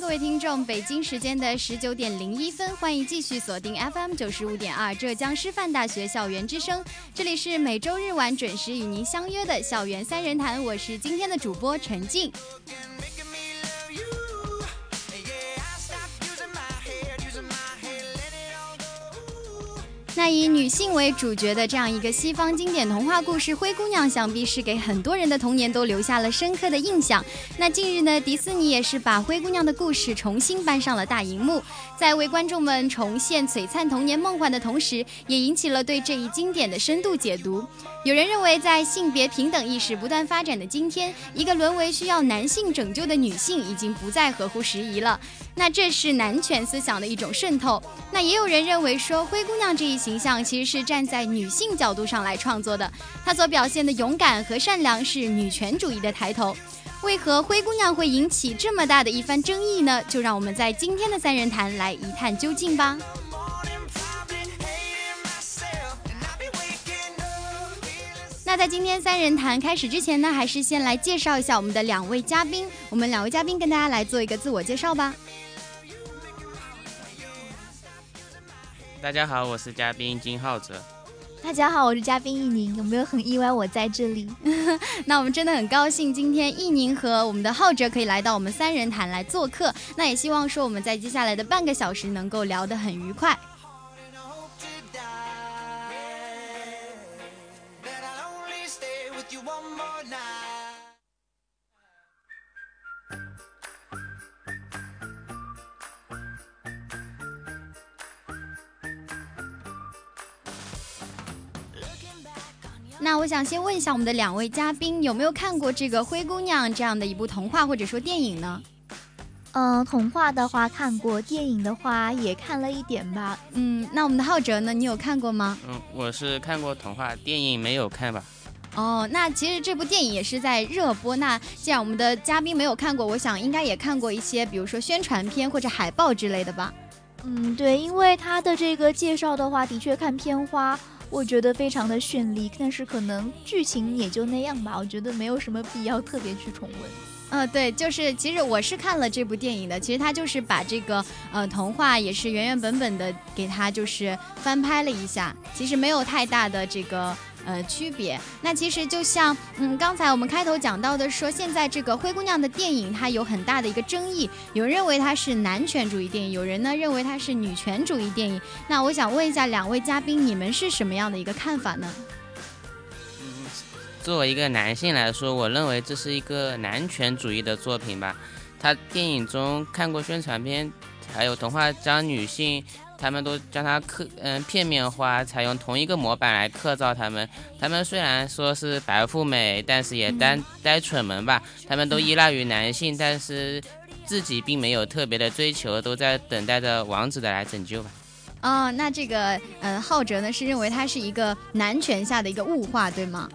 各位听众，北京时间的十九点零一分，欢迎继续锁定 FM 九十五点二浙江师范大学校园之声，这里是每周日晚准时与您相约的校园三人谈，我是今天的主播陈静。那以女性为主角的这样一个西方经典童话故事《灰姑娘》，想必是给很多人的童年都留下了深刻的印象。那近日呢，迪士尼也是把灰姑娘的故事重新搬上了大荧幕，在为观众们重现璀璨童年梦幻的同时，也引起了对这一经典的深度解读。有人认为，在性别平等意识不断发展的今天，一个沦为需要男性拯救的女性已经不再合乎时宜了。那这是男权思想的一种渗透。那也有人认为说，灰姑娘这一形象其实是站在女性角度上来创作的，她所表现的勇敢和善良是女权主义的抬头。为何灰姑娘会引起这么大的一番争议呢？就让我们在今天的三人谈来一探究竟吧。那在今天三人谈开始之前呢，还是先来介绍一下我们的两位嘉宾。我们两位嘉宾跟大家来做一个自我介绍吧。大家好，我是嘉宾金浩哲。大家好，我是嘉宾易宁。有没有很意外我在这里？那我们真的很高兴，今天易宁和我们的浩哲可以来到我们三人谈来做客。那也希望说我们在接下来的半个小时能够聊得很愉快。我想先问一下我们的两位嘉宾，有没有看过这个《灰姑娘》这样的一部童话或者说电影呢？嗯，童话的话看过，电影的话也看了一点吧。嗯，那我们的浩哲呢？你有看过吗？嗯，我是看过童话，电影没有看吧。哦，那其实这部电影也是在热播。那既然我们的嘉宾没有看过，我想应该也看过一些，比如说宣传片或者海报之类的吧。嗯，对，因为他的这个介绍的话，的确看片花。我觉得非常的绚丽，但是可能剧情也就那样吧。我觉得没有什么必要特别去重温。嗯，对，就是其实我是看了这部电影的。其实他就是把这个呃童话也是原原本本的给它就是翻拍了一下，其实没有太大的这个。呃，区别。那其实就像，嗯，刚才我们开头讲到的，说现在这个灰姑娘的电影，它有很大的一个争议。有人认为它是男权主义电影，有人呢认为它是女权主义电影。那我想问一下两位嘉宾，你们是什么样的一个看法呢？嗯，作为一个男性来说，我认为这是一个男权主义的作品吧。他电影中看过宣传片，还有童话将女性。他们都将它刻嗯片面化，采用同一个模板来刻造他们。他们虽然说是白富美，但是也单呆蠢萌吧。他们都依赖于男性，但是自己并没有特别的追求，都在等待着王子的来拯救吧。哦，那这个嗯浩哲呢是认为他是一个男权下的一个物化，对吗？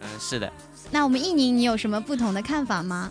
嗯，是的。那我们易宁，你有什么不同的看法吗？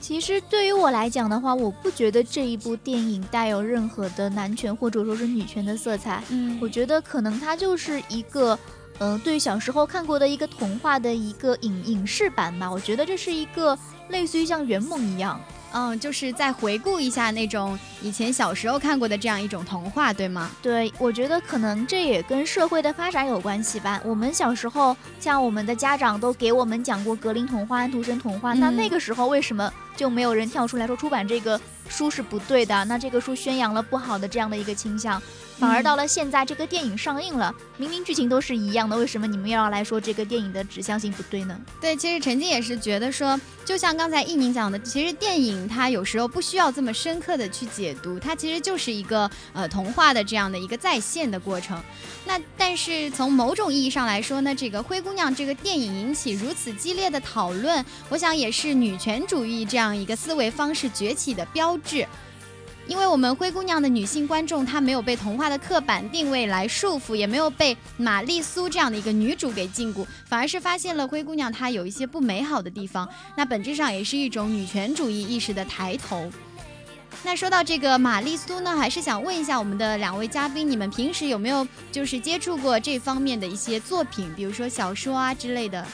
其实对于我来讲的话，我不觉得这一部电影带有任何的男权或者说是女权的色彩。嗯，我觉得可能它就是一个，嗯，对小时候看过的一个童话的一个影影视版吧。我觉得这是一个类似于像圆梦一样。嗯，就是再回顾一下那种以前小时候看过的这样一种童话，对吗？对，我觉得可能这也跟社会的发展有关系吧。我们小时候，像我们的家长都给我们讲过格林童话、安徒生童话，那那个时候为什么就没有人跳出来说出版这个书是不对的？那这个书宣扬了不好的这样的一个倾向？反而到了现在，这个电影上映了，明明剧情都是一样的，为什么你们又要来说这个电影的指向性不对呢？对，其实陈静也是觉得说，就像刚才一宁讲的，其实电影它有时候不需要这么深刻的去解读，它其实就是一个呃童话的这样的一个再现的过程。那但是从某种意义上来说呢，这个灰姑娘这个电影引起如此激烈的讨论，我想也是女权主义这样一个思维方式崛起的标志。因为我们灰姑娘的女性观众，她没有被童话的刻板定位来束缚，也没有被玛丽苏这样的一个女主给禁锢，反而是发现了灰姑娘她有一些不美好的地方。那本质上也是一种女权主义意识的抬头。那说到这个玛丽苏呢，还是想问一下我们的两位嘉宾，你们平时有没有就是接触过这方面的一些作品，比如说小说啊之类的？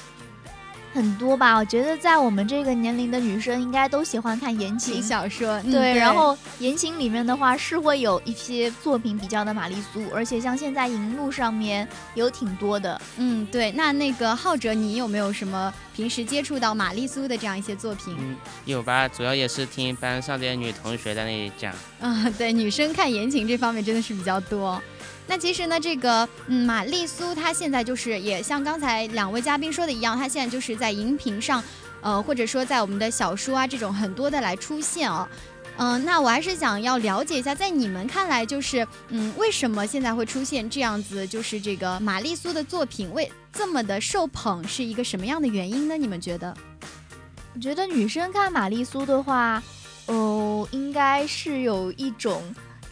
很多吧，我觉得在我们这个年龄的女生应该都喜欢看言情小说。对，然后言情里面的话是会有一些作品比较的玛丽苏，而且像现在荧幕上面有挺多的。嗯，对。那那个浩哲，你有没有什么平时接触到玛丽苏的这样一些作品？嗯，有吧，主要也是听班上的女同学在那里讲。啊，对，女生看言情这方面真的是比较多。那其实呢，这个嗯，玛丽苏她现在就是也像刚才两位嘉宾说的一样，她现在就是在荧屏上，呃，或者说在我们的小说啊这种很多的来出现哦。嗯，那我还是想要了解一下，在你们看来，就是嗯，为什么现在会出现这样子，就是这个玛丽苏的作品为这么的受捧，是一个什么样的原因呢？你们觉得？我觉得女生看玛丽苏的话，哦，应该是有一种。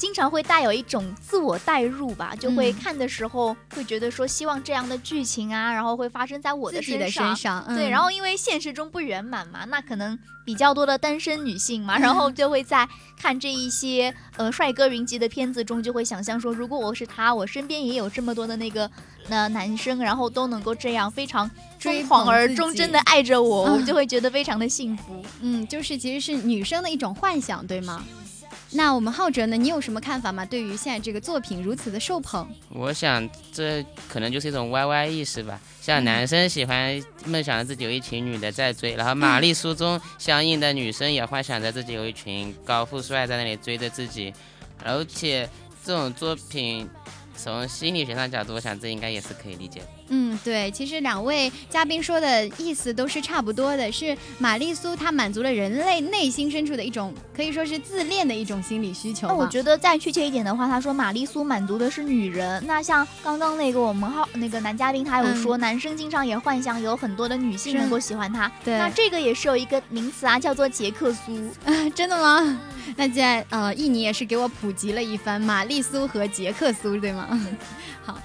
经常会带有一种自我代入吧，就会看的时候会觉得说希望这样的剧情啊，然后会发生在我的身上。对，然后因为现实中不圆满嘛，那可能比较多的单身女性嘛，然后就会在看这一些呃帅哥云集的片子中，就会想象说，如果我是他，我身边也有这么多的那个那男生，然后都能够这样非常疯狂而忠贞的爱着我，我就会觉得非常的幸福。嗯，就是其实是女生的一种幻想，对吗？那我们浩哲呢？你有什么看法吗？对于现在这个作品如此的受捧，我想这可能就是一种 YY 意识吧。像男生喜欢梦想着自己有一群女的在追，然后玛丽苏中相应的女生也幻想着自己有一群高富帅在那里追着自己，而且这种作品。从心理学上角度，我想这应该也是可以理解的。嗯，对，其实两位嘉宾说的意思都是差不多的，是玛丽苏她满足了人类内心深处的一种可以说是自恋的一种心理需求。那我觉得再确切一点的话，他说玛丽苏满足的是女人。那像刚刚那个我们号那个男嘉宾，他有说男生经常也幻想有很多的女性能够喜欢他。对，那这个也是有一个名词啊，叫做杰克苏。真的吗？那现在呃，印尼也是给我普及了一番玛丽苏和杰克苏，对吗？好。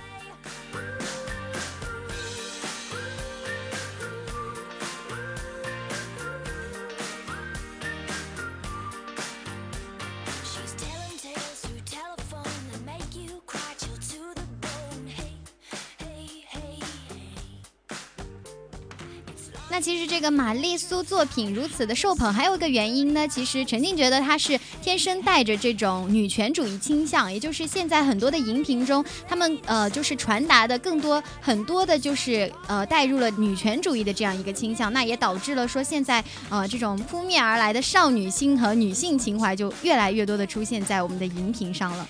那其实这个玛丽苏作品如此的受捧，还有一个原因呢。其实陈静觉得她是天生带着这种女权主义倾向，也就是现在很多的荧屏中，他们呃就是传达的更多很多的就是呃带入了女权主义的这样一个倾向，那也导致了说现在呃这种扑面而来的少女心和女性情怀就越来越多的出现在我们的荧屏上了。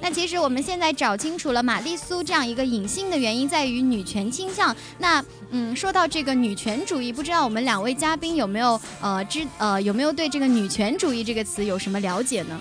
那其实我们现在找清楚了玛丽苏这样一个隐性的原因在于女权倾向。那嗯，说到这个女权主义，不知道我们两位嘉宾有没有呃知呃有没有对这个女权主义这个词有什么了解呢？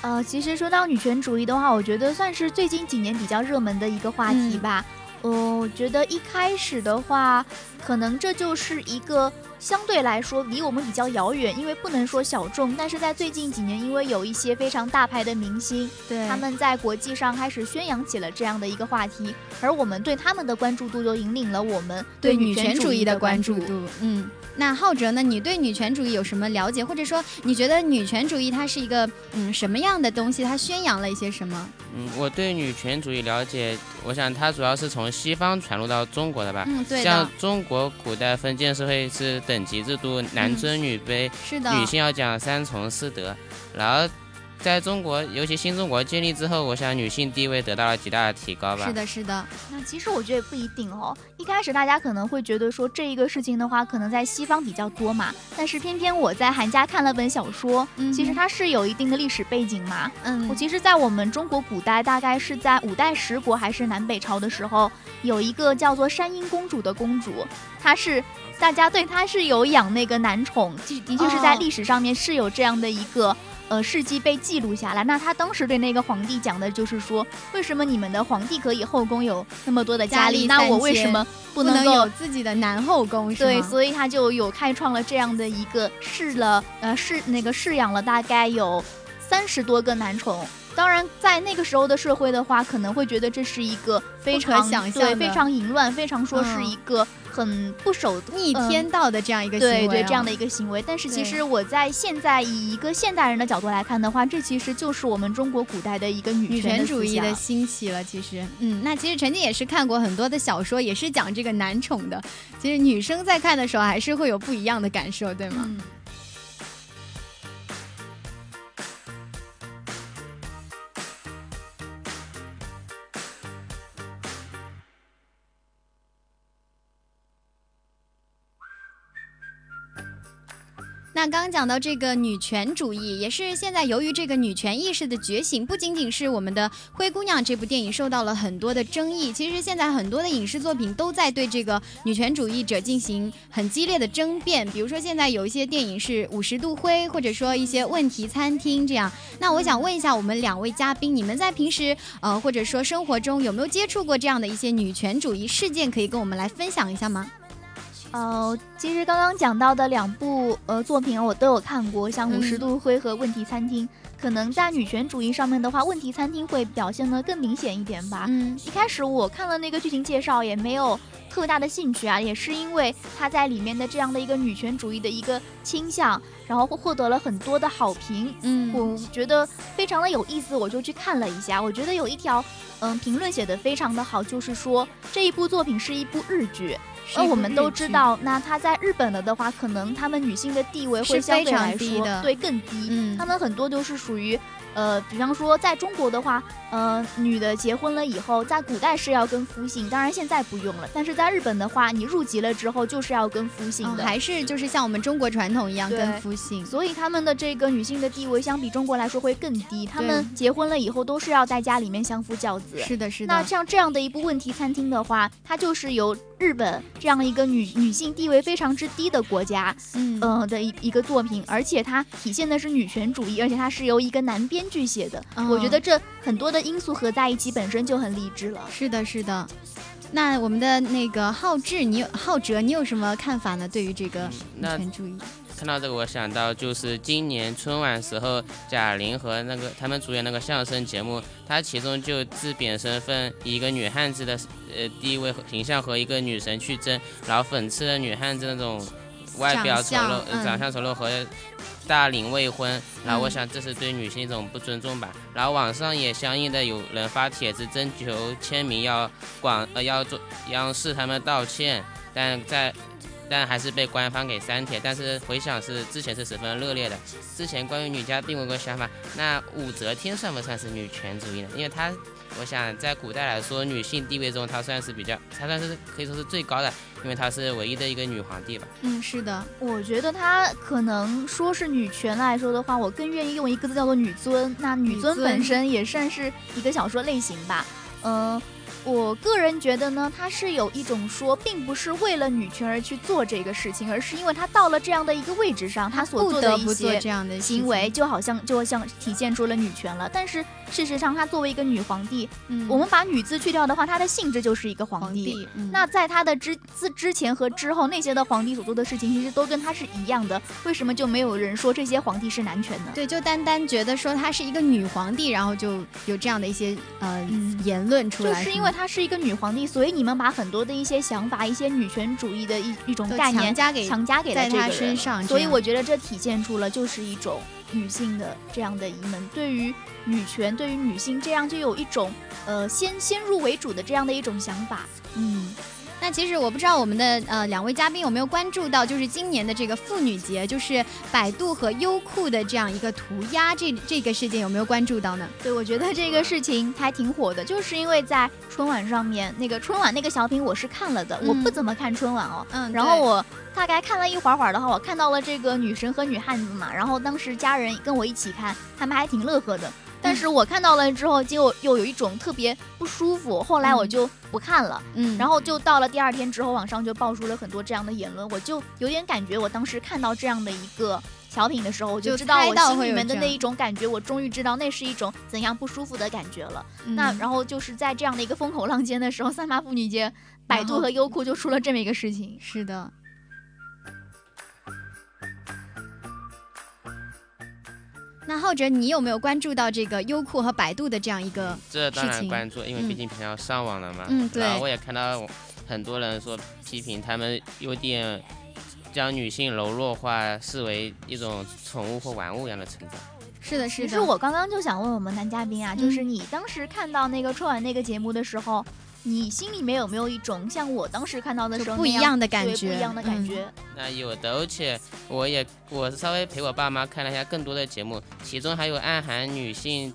呃，其实说到女权主义的话，我觉得算是最近几年比较热门的一个话题吧。呃，我觉得一开始的话，可能这就是一个。相对来说离我们比较遥远，因为不能说小众，但是在最近几年，因为有一些非常大牌的明星，对他们在国际上开始宣扬起了这样的一个话题，而我们对他们的关注度就引领了我们对女权主义的关注度。嗯，那浩哲呢？你对女权主义有什么了解？或者说你觉得女权主义它是一个嗯什么样的东西？它宣扬了一些什么？嗯，我对女权主义了解，我想它主要是从西方传入到中国的吧。嗯，对像中国古代封建社会是等。级制度，男尊女卑，是的，女性要讲三从四德，然后。在中国，尤其新中国建立之后，我想女性地位得到了极大的提高吧。是的，是的。那其实我觉得不一定哦。一开始大家可能会觉得说这一个事情的话，可能在西方比较多嘛。但是偏偏我在寒假看了本小说，其实它是有一定的历史背景嘛。嗯，我其实，在我们中国古代，大概是在五代十国还是南北朝的时候，有一个叫做山阴公主的公主，她是大家对她是有养那个男宠，的的确是在历史上面是有这样的一个。呃，事迹被记录下来。那他当时对那个皇帝讲的就是说，为什么你们的皇帝可以后宫有那么多的佳丽，那我为什么不能有自己的男后宫？对，所以他就有开创了这样的一个，试了呃试那个试养了大概有三十多个男宠。当然，在那个时候的社会的话，可能会觉得这是一个非常想象对非常淫乱，非常说是一个很不守逆天道的这样一个行为，对对这样的一个行为。但是其实我在现在以一个现代人的角度来看的话，这其实就是我们中国古代的一个女权主义的兴起了。其实，嗯，那其实陈静也是看过很多的小说，也是讲这个男宠的。其实女生在看的时候，还是会有不一样的感受，对吗？刚刚讲到这个女权主义，也是现在由于这个女权意识的觉醒，不仅仅是我们的《灰姑娘》这部电影受到了很多的争议，其实现在很多的影视作品都在对这个女权主义者进行很激烈的争辩。比如说现在有一些电影是《五十度灰》，或者说一些问题餐厅这样。那我想问一下我们两位嘉宾，你们在平时呃或者说生活中有没有接触过这样的一些女权主义事件？可以跟我们来分享一下吗？呃，其实刚刚讲到的两部呃作品我都有看过，像《五十度灰》和《问题餐厅》。可能在女权主义上面的话，《问题餐厅》会表现的更明显一点吧。嗯，一开始我看了那个剧情介绍，也没有特大的兴趣啊，也是因为它在里面的这样的一个女权主义的一个倾向，然后获得了很多的好评。嗯，我觉得非常的有意思，我就去看了一下。我觉得有一条嗯评论写的非常的好，就是说这一部作品是一部日剧。而我们都知道，那他在日本了的话，可能他们女性的地位会相对来说对更低。嗯，他们很多都是属于。呃，比方说，在中国的话，呃，女的结婚了以后，在古代是要跟夫姓，当然现在不用了。但是在日本的话，你入籍了之后就是要跟夫姓的，还是就是像我们中国传统一样跟夫姓。所以他们的这个女性的地位相比中国来说会更低，他们结婚了以后都是要在家里面相夫教子。是的，是的。那像这样的一部问题餐厅的话，它就是由日本这样一个女女性地位非常之低的国家，嗯，呃的一一个作品，而且它体现的是女权主义，而且它是由一个男编。剧写的，我觉得这很多的因素合在一起，本身就很励志了。是的，是的。那我们的那个浩志，你有浩哲，你有什么看法呢？对于这个女权主义？看到这个，我想到就是今年春晚时候，贾玲和那个他们主演那个相声节目，他其中就自贬身份，以一个女汉子的呃地位和形象和一个女神去争，然后讽刺了女汉子那种外表丑陋、长相丑陋和。大龄未婚，然后我想这是对女性一种不尊重吧。然后网上也相应的有人发帖子征求签名，要广呃要做央视他们道歉，但在但还是被官方给删帖。但是回想是之前是十分热烈的。之前关于女嘉宾我有个想法，那武则天算不算是女权主义呢？因为她。我想在古代来说，女性地位中，她算是比较，她算是可以说是最高的，因为她是唯一的一个女皇帝吧。嗯，是的，我觉得她可能说是女权来说的话，我更愿意用一个字叫做女尊。那女尊本身也算是一个小说类型吧。嗯。我个人觉得呢，她是有一种说，并不是为了女权而去做这个事情，而是因为她到了这样的一个位置上，她所做的一些行为，就好像就像体现出了女权了。但是事实上，她作为一个女皇帝，我们把女字去掉的话，她的性质就是一个皇帝。那在她的之之之前和之后，那些的皇帝所做的事情，其实都跟她是一样的。为什么就没有人说这些皇帝是男权呢？对，就单单觉得说她是一个女皇帝，然后就有这样的一些呃言论出来，就是因为。她是一个女皇帝，所以你们把很多的一些想法、一些女权主义的一一种概念强加给强加给了这个身上，所以我觉得这体现出了就是一种女性的这样的疑问，对于女权、对于女性这样就有一种呃先先入为主的这样的一种想法，嗯。那其实我不知道我们的呃两位嘉宾有没有关注到，就是今年的这个妇女节，就是百度和优酷的这样一个涂鸦这这个事件有没有关注到呢？对，我觉得这个事情还挺火的，就是因为在春晚上面那个春晚那个小品我是看了的，我不怎么看春晚哦，嗯，然后我大概看了一会儿会儿的话，我看到了这个女神和女汉子嘛，然后当时家人跟我一起看，他们还挺乐呵的。但是我看到了之后，就又有一种特别不舒服。后来我就不看了，嗯，然后就到了第二天之后，网上就爆出了很多这样的言论，我就有点感觉，我当时看到这样的一个小品的时候，我就知道我心里面的那一种感觉，我终于知道那是一种怎样不舒服的感觉了。那然后就是在这样的一个风口浪尖的时候，三八妇女节，百度和优酷就出了这么一个事情。是的。那浩哲，你有没有关注到这个优酷和百度的这样一个？这当然关注，因为嗯毕竟平常上网了嘛。嗯对然后我也看到很多人说批评他们有点将女性柔弱化，视为一种宠物或玩物一样的存在。是的，是的。其实我刚刚就想问我们男嘉宾啊，嗯就是你当时看到那个春晚那个节目的时候，你心里面有没有一种像我当时看到的时候不一样的感觉不一样的感嗯觉？那有的，而且我也我是稍微陪我爸妈看了一下更多的节目，其中还有暗含女性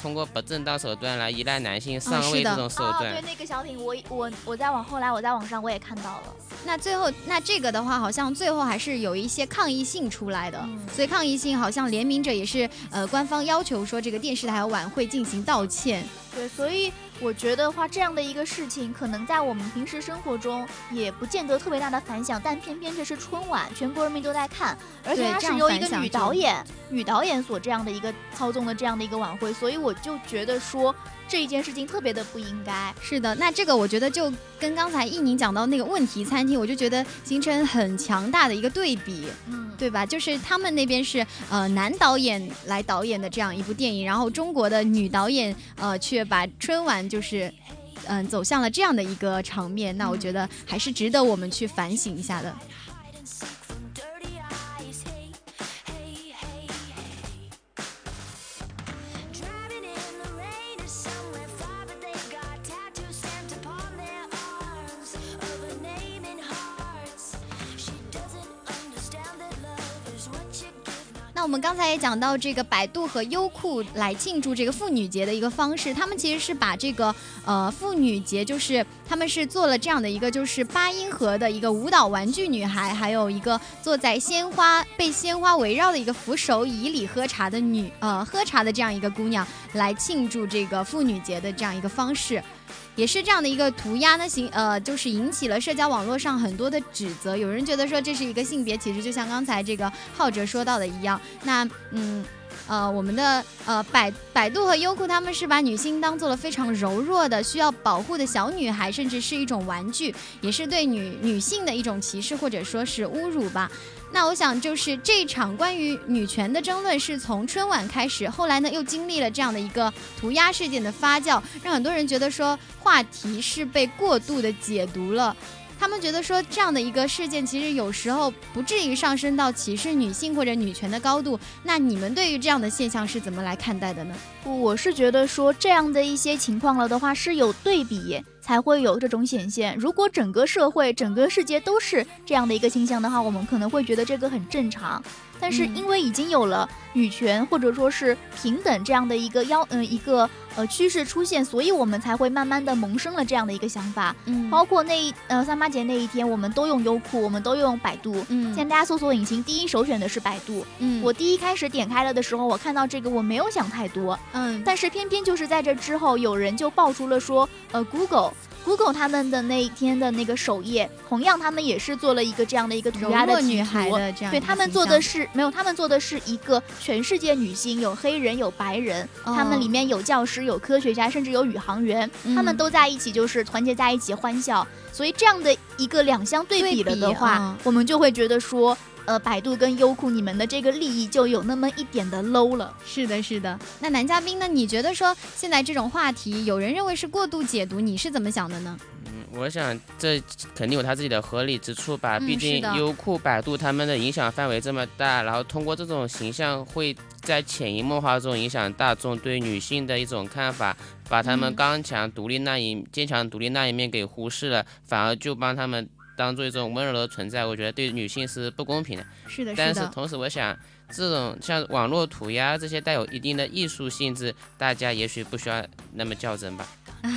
通过不正当手段来依赖男性上位这种手哦，段。对，那个小品我我我在往后来我在网上我也看到了，那最后，那这个的话，好像最后还是有一些抗议性出来的，嗯所以抗议性好像联名者也是呃官方要求说这个电视台和晚会进行道歉。对，所以我觉得话这样的一个事情，可能在我们平时生活中也不见得特别大的反响，但偏偏这是春晚，全国人民都在看，而且它是由一个女导演、女导演所这样的一个操纵的这样的一个晚会，所以我就觉得说这一件事情特别的不应该。是的，那这个我觉得就跟刚才艺宁讲到那个问题餐厅，我就觉得形成很强大的一个对比。嗯，对吧？就是他们那边是呃男导演来导演的这样一部电影，然后中国的女导演呃却把春晚就是嗯、走向了这样的一个场面，那我觉得还是值得我们去反省一下的。刚才也讲到这个百度和优酷来庆祝这个妇女节的一个方式，他们其实是把这个呃妇女节，就是他们是做了这样的一个就是八音盒的一个舞蹈玩具女孩，还有一个坐在鲜花被鲜花围绕的一个扶手椅里喝茶的女呃喝茶的这样一个姑娘来庆祝这个妇女节的这样一个方式。也是这样的一个涂鸦呢，行呃，就是引起了社交网络上很多的指责。有人觉得说这是一个性别歧视，就像刚才这个浩哲说到的一样。那嗯。呃，我们的呃百百度和优酷，他们是把女性当做了非常柔弱的、需要保护的小女孩，甚至是一种玩具，也是对女女性的一种歧视或者说是侮辱吧。那我想，就是这场关于女权的争论是从春晚开始，后来呢又经历了这样的一个涂鸦事件的发酵，让很多人觉得说话题是被过度的解读了。他们觉得说这样的一个事件，其实有时候不至于上升到歧视女性或者女权的高度。那你们对于这样的现象是怎么来看待的呢？我是觉得说这样的一些情况了的话，是有对比才会有这种显现。如果整个社会、整个世界都是这样的一个倾向的话，我们可能会觉得这个很正常。但是嗯因为已经有了女权或者说是平等这样的一个要嗯、一个呃趋势出现，所以我们才会慢慢的萌生了这样的一个想法。嗯包括那一呃三八节那一天，我们都用优酷，我们都用百度。嗯现在大家搜索引擎第一首选的是百度。嗯我第一开始点开了的时候，我看到这个我没有想太多，嗯但是偏偏就是在这之后，有人就爆出了说，呃，Google。Google 他们的那一天的那个首页，同样他们也是做了一个这样的一个涂鸦的女孩图的这样一个对他们做的是没有，他们做的是一个全世界女性，有黑人，有白人，他们哦里面有教师，有科学家，甚至有宇航员，他们嗯都在一起，就是团结在一起欢笑。所以这样的一个两相对比了的话，嗯。我们就会觉得说，呃，百度跟优酷你们的这个利益就有那么一点的 low 了。是的，是的。那男嘉宾呢？你觉得说现在这种话题，有人认为是过度解读，你是怎么想的呢？嗯，我想这肯定有他自己的合理之处吧。嗯毕竟优酷、百度他们的影响范围这么大，然后通过这种形象，会在潜移默化中影响大众对女性的一种看法，把他们嗯刚强独立那一、坚强独立那一面给忽视了，反而就帮他们当做一种温柔的存在。我觉得对女性是不公平的。是的，的。但是同时，我想这种像网络涂鸦这些带有一定的艺术性质，大家也许不需要那么较真吧。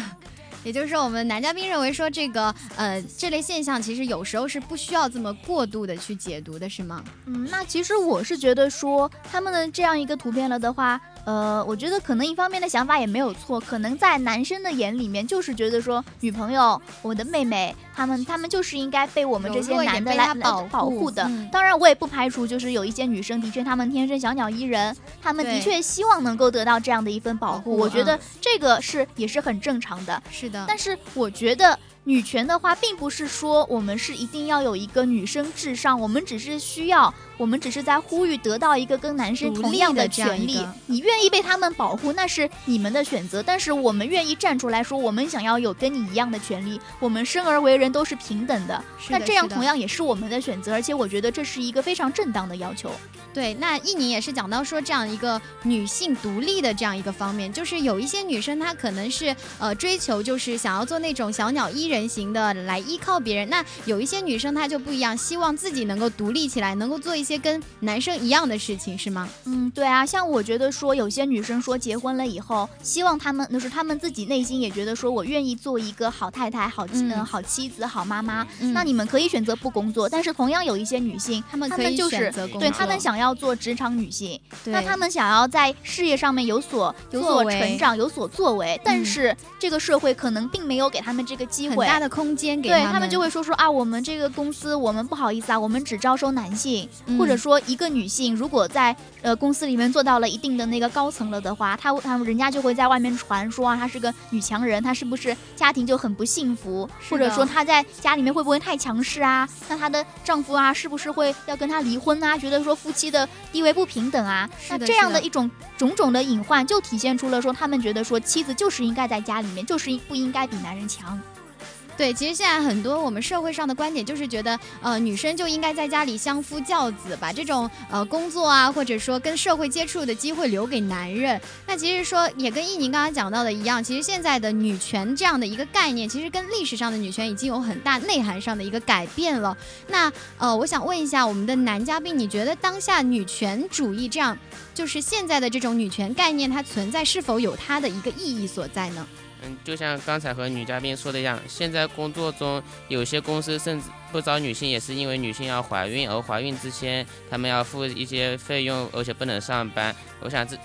也就是说，我们男嘉宾认为说这个呃这类现象，其实有时候是不需要这么过度的去解读的，是吗？嗯，那其实我是觉得说，他们的这样一个图片了的话，呃，我觉得可能一方面的想法也没有错，可能在男生的眼里面就是觉得说，女朋友、我的妹妹，他们他们就是应该被我们这些男的来保保护护的。嗯当然，我也不排除就是有一些女生的确她们天生小鸟依人，她们的确希望能够得到这样的一份保护。保护我觉得嗯这个是也是很正常的。是的，但是我觉得女权的话，并不是说我们是一定要有一个女生至上，我们只是需要，我们只是在呼吁得到一个跟男生同样的权利一个。你愿意被他们保护，那是你们的选择。但是我们愿意站出来说，我们想要有跟你一样的权利，我们生而为人都是平等的。是那这样同样也是我们的选择，而且我觉得这是一个非常正当的要求。对，那一宁也是讲到说这样一个女性独立的这样一个方面，就是有一些女生她可能是呃追求就是想要做那种小鸟依人型的来依靠别人，那有一些女生她就不一样，希望自己能够独立起来，能够做一些跟男生一样的事情，是吗？嗯，对啊，像我觉得说有些女生说结婚了以后，希望她们就是她们自己内心也觉得说我愿意做一个好太太、好妻、嗯。呃好妻子、好妈妈。嗯。那你们可以选择不工作，但是同样有一些女性，她她们可以就是选择工对她们想要做职场女性，对。那她们想要在事业上面有所有所成长、有所作为，但嗯。是这个社会可能并没有给她们这个机会。很大的空间给对他他们就会说说啊，我们这个公司我们不好意思啊，我们只招收男性，嗯。或者说一个女性如果在呃公司里面做到了一定的那个高层了的话，他他们人家就会在外面传说啊，她是个女强人，她是不是家庭就很不幸福，或者说她在家里面会不会太强势啊？那她的丈夫啊是不是会要跟她离婚啊？觉得说夫妻的地位不平等啊？那这样的的一种种种的隐患，就体现出了说他们觉得说妻子就是应该在家里面，就是不应该比男人强。对，其实现在很多我们社会上的观点就是觉得，呃，女生就应该在家里相夫教子，把这种呃工作啊，或者说跟社会接触的机会留给男人。那其实说也跟易宁刚刚讲到的一样，其实现在的女权这样的一个概念，其实跟历史上的女权已经有很大内涵上的一个改变了。那呃，我想问一下我们的男嘉宾，你觉得当下女权主义这样，就是现在的这种女权概念，它存在是否有它的一个意义所在呢？嗯，就像刚才和女嘉宾说的一样，现在工作中有些公司甚至不招女性，也是因为女性要怀孕，而怀孕之前他们要付一些费用，而且不能上班。我想这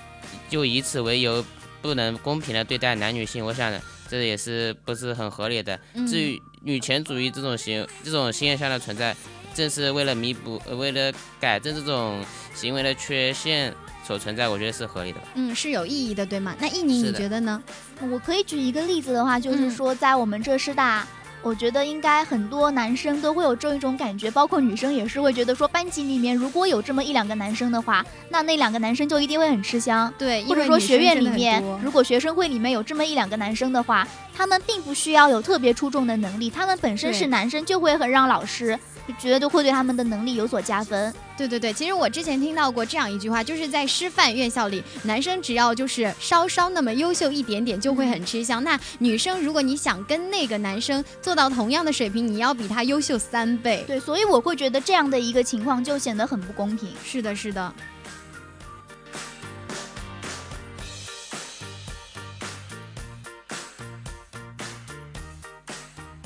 就以此为由，不能公平的对待男女性，我想这也是不是很合理的。嗯至于女权主义这种行这种现象的存在，正是为了弥补、呃为了改正这种行为的缺陷所存在，我觉得是合理的吧。嗯，是有意义的，对吗？那易宁你觉得呢？我可以举一个例子的话，就是嗯说，在我们浙师大，我觉得应该很多男生都会有这一种感觉，包括女生也是会觉得说，班级里面如果有这么一两个男生的话，那那两个男生就一定会很吃香。对，或者说学院里面如果学生会里面有这么一两个男生的话，他们并不需要有特别出众的能力，他们本身是男生，就会很让老师就觉得会对他们的能力有所加分。对对对，其实我之前听到过这样一句话，就是在师范院校里，男生只要就是稍稍那么优秀一点点，就会很吃香。那女生，如果你想跟那个男生做到同样的水平，你要比他优秀三倍。对，所以我会觉得这样的一个情况就显得很不公平。是的，是的。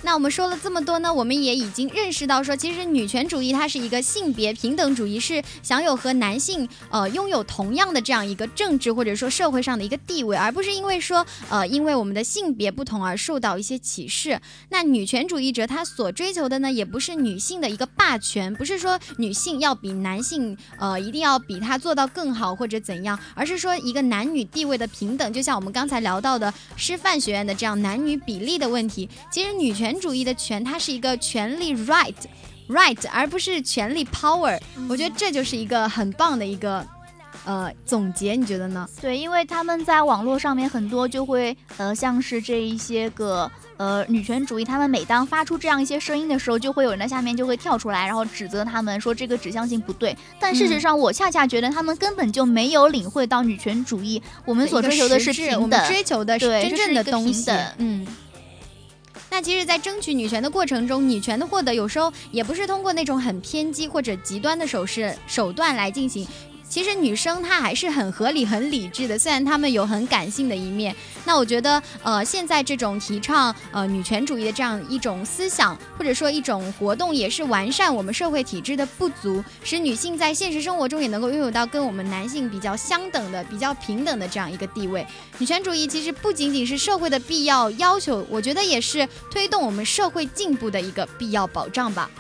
那我们说了这么多呢，我们也已经认识到说，其实女权主义它是一个性别平等主义，是享有和男性呃拥有同样的这样一个政治或者说社会上的一个地位，而不是因为说呃因为我们的性别不同而受到一些歧视。那女权主义者他所追求的呢，也不是女性的一个霸权，不是说女性要比男性呃一定要比他做到更好或者怎样，而是说一个男女地位的平等。就像我们刚才聊到的师范学院的这样男女比例的问题，其实女权主义的权它是一个权利 right right，而不是权利 power。我觉得这就是一个很棒的一个呃总结，你觉得呢？对，因为他们在网络上面很多就会呃，像是这一些个呃女权主义，他们每当发出这样一些声音的时候，就会有人在下面就会跳出来，然后指责他们说这个指向性不对。但事实嗯上，我恰恰觉得他们根本就没有领会到女权主义我们所追求的是平等。我们追求的是真正的东西。嗯。那其实，在争取女权的过程中，女权的获得有时候也不是通过那种很偏激或者极端的手势手段来进行，其实女生她还是很合理、很理智的，虽然她们有很感性的一面。那我觉得，呃，现在这种提倡呃女权主义的这样一种思想，或者说一种活动，也是完善我们社会体制的不足，使女性在现实生活中也能够拥有到跟我们男性比较相等的、比较平等的这样一个地位。女权主义其实不仅仅是社会的必要要求，我觉得也是推动我们社会进步的一个必要保障吧。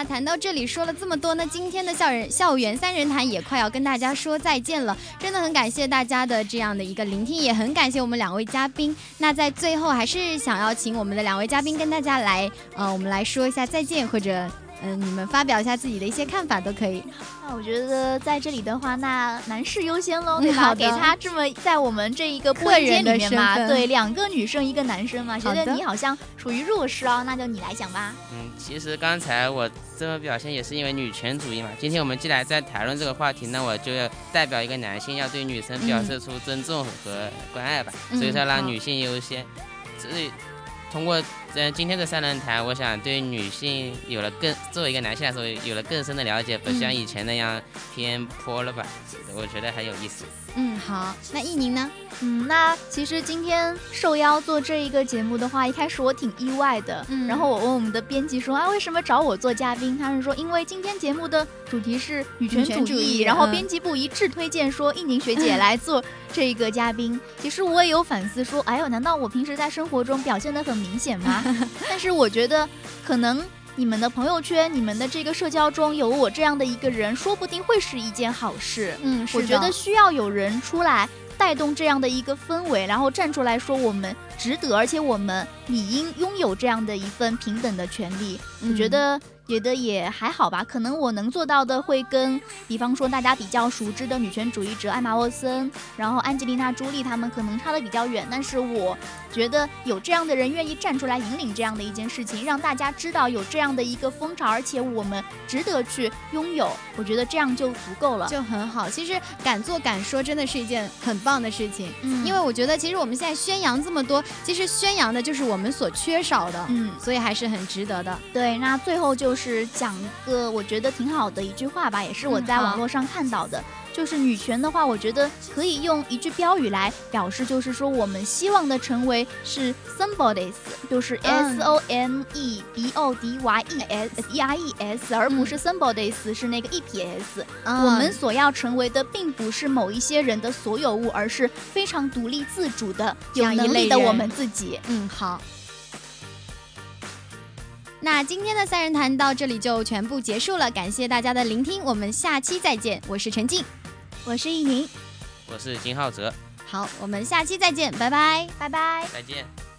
那谈到这里说了这么多呢，今天的校人校园三人谈也快要跟大家说再见了，真的很感谢大家的这样的一个聆听，也很感谢我们两位嘉宾。那在最后还是想要请我们的两位嘉宾跟大家来，呃，我们来说一下再见，或者嗯、你们发表一下自己的一些看法都可以。那我觉得在这里的话，那男士优先喽，嗯对吧？好给他这么在我们这一个播客音间里面嘛，对，两个女生一个男生嘛，觉得你好像处于弱势哦，那就你来讲吧。嗯，其实刚才我这么表现也是因为女权主义嘛。今天我们既然在谈论这个话题，那我就要代表一个男性，要对女生表示出尊重和关爱吧。嗯所以说让女性优先。所以通过呃今天的三人谈，我想对女性有了更作为一个男性来说有了更深的了解，不像嗯以前那样偏颇了吧。我觉得很有意思。嗯，好，那艺宁呢？嗯，那其实今天受邀做这一个节目的话，一开始我挺意外的。嗯然后我问我们的编辑说啊，为什么找我做嘉宾？他们说因为今天节目的主题是女权主主义，然后编辑部一致推荐说易宁学姐来做这一个嘉宾。其实我也有反思说，哎呦，难道我平时在生活中表现的很明显吗？但是我觉得可能。你们的朋友圈、你们的这个社交中有我这样的一个人，说不定会是一件好事。嗯，是我觉得需要有人出来带动这样的一个氛围，然后站出来说我们值得，而且我们理应拥有这样的一份平等的权利。我觉嗯得觉得也还好吧，可能我能做到的会跟，比方说大家比较熟知的女权主义者艾玛沃森，然后安吉丽娜朱莉他们可能差的比较远，但是我觉得有这样的人愿意站出来引领这样的一件事情，让大家知道有这样的一个风潮，而且我们值得去拥有，我觉得这样就足够了。就很好。其实敢做敢说真的是一件很棒的事情。嗯因为我觉得，其实我们现在宣扬这么多，其实宣扬的就是我们所缺少的，嗯，所以还是很值得的。对，那最后就是讲一个我觉得挺好的一句话吧，也是我在网络上看到的。就是女权的话，我觉得可以用一句标语来表示，就是说我们希望的成为是 somebodies，就是 S 嗯 O M E B O D Y E S E I E S，而不是 somebodies 是那个 E P S。嗯我们所要成为的，并不是某一些人的所有物，而是非常独立自主的、有一类能力的我们自己。嗯好。那今天的三人谈到这里就全部结束了，感谢大家的聆听，我们下期再见。我是陈静，我是易宁，我是金浩哲，好，我们下期再见，拜拜。拜拜。再见。